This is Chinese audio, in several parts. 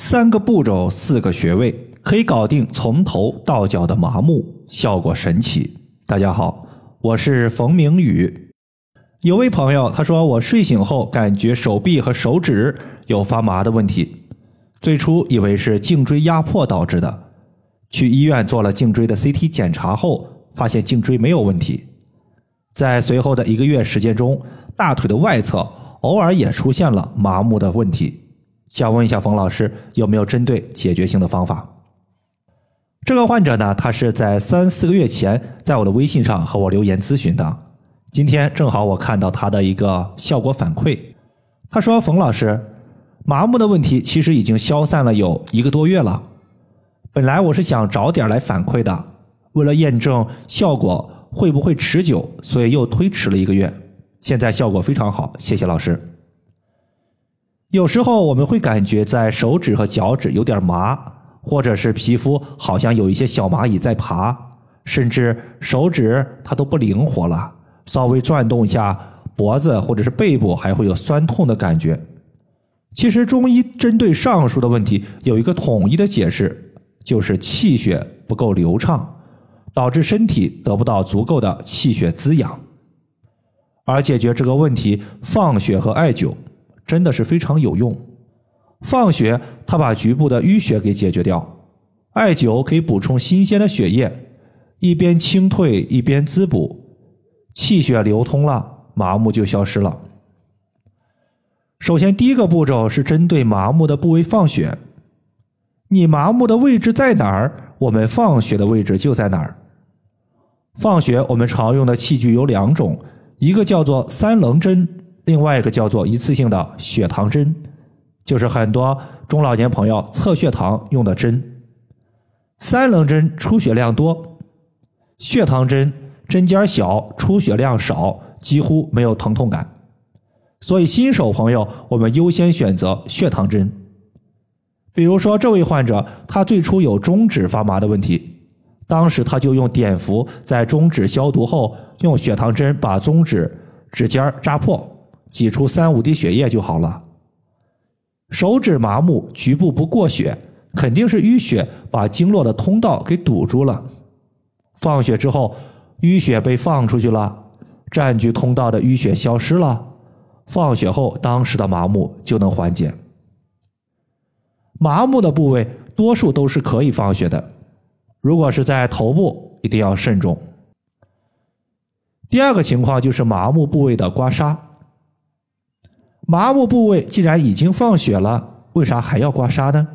三个步骤，四个穴位，可以搞定从头到脚的麻木，效果神奇。大家好，我是冯明宇。有位朋友他说，我睡醒后感觉手臂和手指有发麻的问题，最初以为是颈椎压迫导致的，去医院做了颈椎的 CT 检查后，发现颈椎没有问题。在随后的一个月时间中，大腿的外侧偶尔也出现了麻木的问题。想问一下冯老师，有没有针对解决性的方法？这个患者呢，他是在三四个月前在我的微信上和我留言咨询的。今天正好我看到他的一个效果反馈，他说：“冯老师，麻木的问题其实已经消散了有一个多月了。本来我是想早点来反馈的，为了验证效果会不会持久，所以又推迟了一个月。现在效果非常好，谢谢老师。”有时候我们会感觉在手指和脚趾有点麻，或者是皮肤好像有一些小蚂蚁在爬，甚至手指它都不灵活了，稍微转动一下脖子或者是背部还会有酸痛的感觉。其实中医针对上述的问题有一个统一的解释，就是气血不够流畅，导致身体得不到足够的气血滋养。而解决这个问题，放血和艾灸。真的是非常有用。放血，它把局部的淤血给解决掉；艾灸可以补充新鲜的血液，一边清退一边滋补，气血流通了，麻木就消失了。首先，第一个步骤是针对麻木的部位放血。你麻木的位置在哪儿，我们放血的位置就在哪儿。放血，我们常用的器具有两种，一个叫做三棱针。另外一个叫做一次性的血糖针，就是很多中老年朋友测血糖用的针。三棱针出血量多，血糖针针尖小，出血量少，几乎没有疼痛感。所以新手朋友，我们优先选择血糖针。比如说这位患者，他最初有中指发麻的问题，当时他就用碘伏在中指消毒后，用血糖针把中指指尖扎破。挤出三五滴血液就好了。手指麻木，局部不过血，肯定是淤血把经络的通道给堵住了。放血之后，淤血被放出去了，占据通道的淤血消失了。放血后，当时的麻木就能缓解。麻木的部位多数都是可以放血的，如果是在头部，一定要慎重。第二个情况就是麻木部位的刮痧。麻木部位既然已经放血了，为啥还要刮痧呢？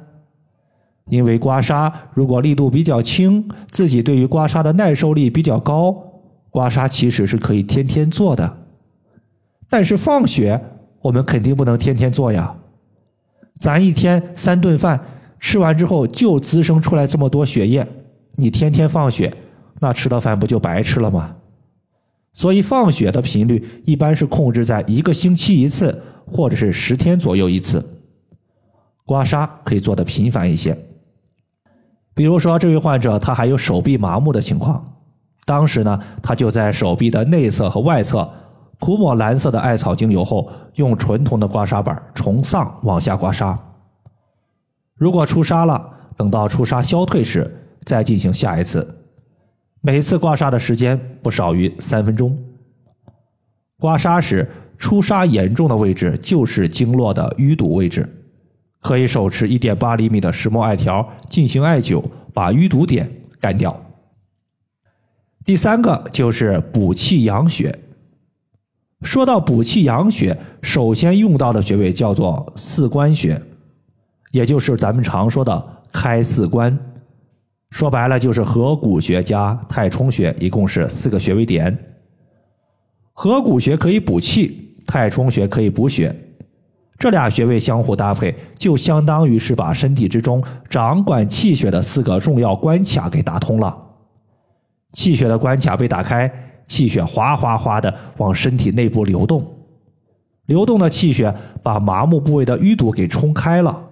因为刮痧如果力度比较轻，自己对于刮痧的耐受力比较高，刮痧其实是可以天天做的。但是放血我们肯定不能天天做呀，咱一天三顿饭吃完之后就滋生出来这么多血液，你天天放血，那吃的饭不就白吃了吗？所以放血的频率一般是控制在一个星期一次。或者是十天左右一次，刮痧可以做的频繁一些。比如说，这位患者他还有手臂麻木的情况，当时呢，他就在手臂的内侧和外侧涂抹蓝色的艾草精油后，用纯铜的刮痧板从上往下刮痧。如果出痧了，等到出痧消退时再进行下一次。每次刮痧的时间不少于三分钟。刮痧时。出痧严重的位置就是经络的淤堵位置，可以手持一点八厘米的石墨艾条进行艾灸，把淤堵点干掉。第三个就是补气养血。说到补气养血，首先用到的穴位叫做四关穴，也就是咱们常说的开四关。说白了就是合谷穴加太冲穴，一共是四个穴位点。合谷穴可以补气。太冲穴可以补血，这俩穴位相互搭配，就相当于是把身体之中掌管气血的四个重要关卡给打通了。气血的关卡被打开，气血哗哗哗的往身体内部流动，流动的气血把麻木部位的淤堵给冲开了，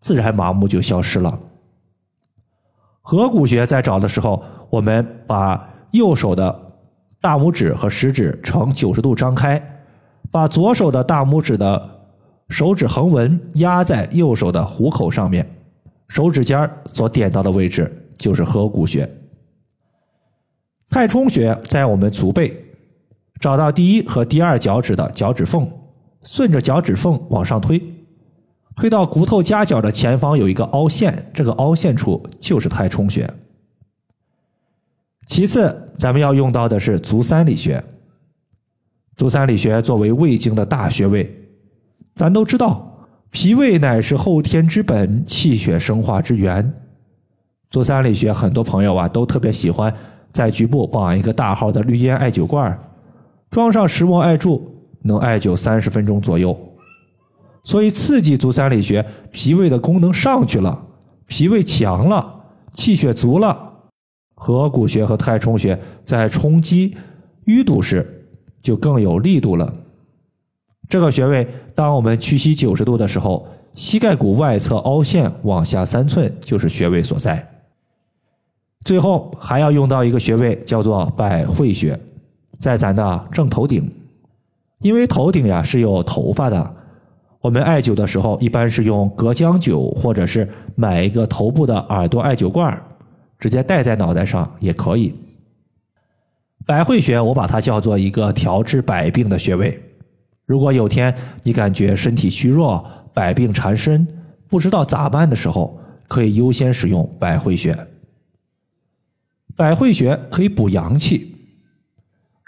自然麻木就消失了。合谷穴在找的时候，我们把右手的大拇指和食指呈九十度张开。把左手的大拇指的手指横纹压在右手的虎口上面，手指尖所点到的位置就是合谷穴。太冲穴在我们足背，找到第一和第二脚趾的脚趾缝，顺着脚趾缝往上推，推到骨头夹角的前方有一个凹陷，这个凹陷处就是太冲穴。其次，咱们要用到的是足三里穴。足三里穴作为胃经的大穴位，咱都知道，脾胃乃是后天之本，气血生化之源。足三里穴，很多朋友啊都特别喜欢。在局部绑一个大号的绿烟艾灸罐，装上石墨艾柱，能艾灸三十分钟左右。所以刺激足三里穴，脾胃的功能上去了，脾胃强了，气血足了，合谷穴和太冲穴在冲击淤堵时就更有力度了。这个穴位，当我们屈膝九十度的时候，膝盖骨外侧凹陷往下三寸就是穴位所在。最后还要用到一个穴位，叫做百会穴，在咱的正头顶。因为头顶呀是有头发的，我们艾灸的时候一般是用隔姜灸，或者是买一个头部的耳朵艾灸罐，直接戴在脑袋上也可以。百会穴我把它叫做一个调治百病的穴位。如果有天你感觉身体虚弱、百病缠身，不知道咋办的时候，可以优先使用百会穴。百会穴可以补阳气，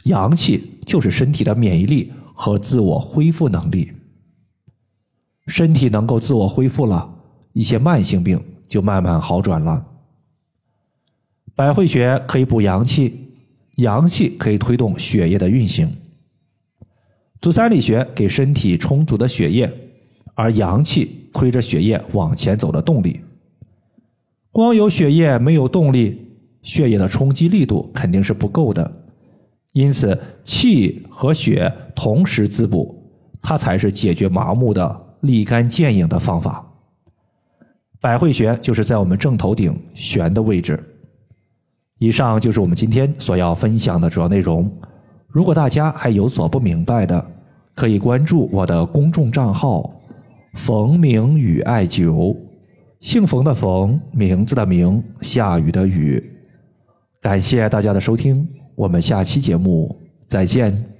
阳气就是身体的免疫力和自我恢复能力。身体能够自我恢复了，一些慢性病就慢慢好转了。百会穴可以补阳气，阳气可以推动血液的运行。足三里穴给身体充足的血液，而阳气推着血液往前走的动力。光有血液没有动力。血液的冲击力度肯定是不够的，因此气和血同时滋补，它才是解决麻木的立竿见影的方法。百会穴就是在我们正头顶悬的位置。以上就是我们今天所要分享的主要内容。如果大家还有所不明白的，可以关注我的公众账号“冯明宇艾灸”，姓冯的冯，名字的名，下雨的雨。感谢大家的收听，我们下期节目再见。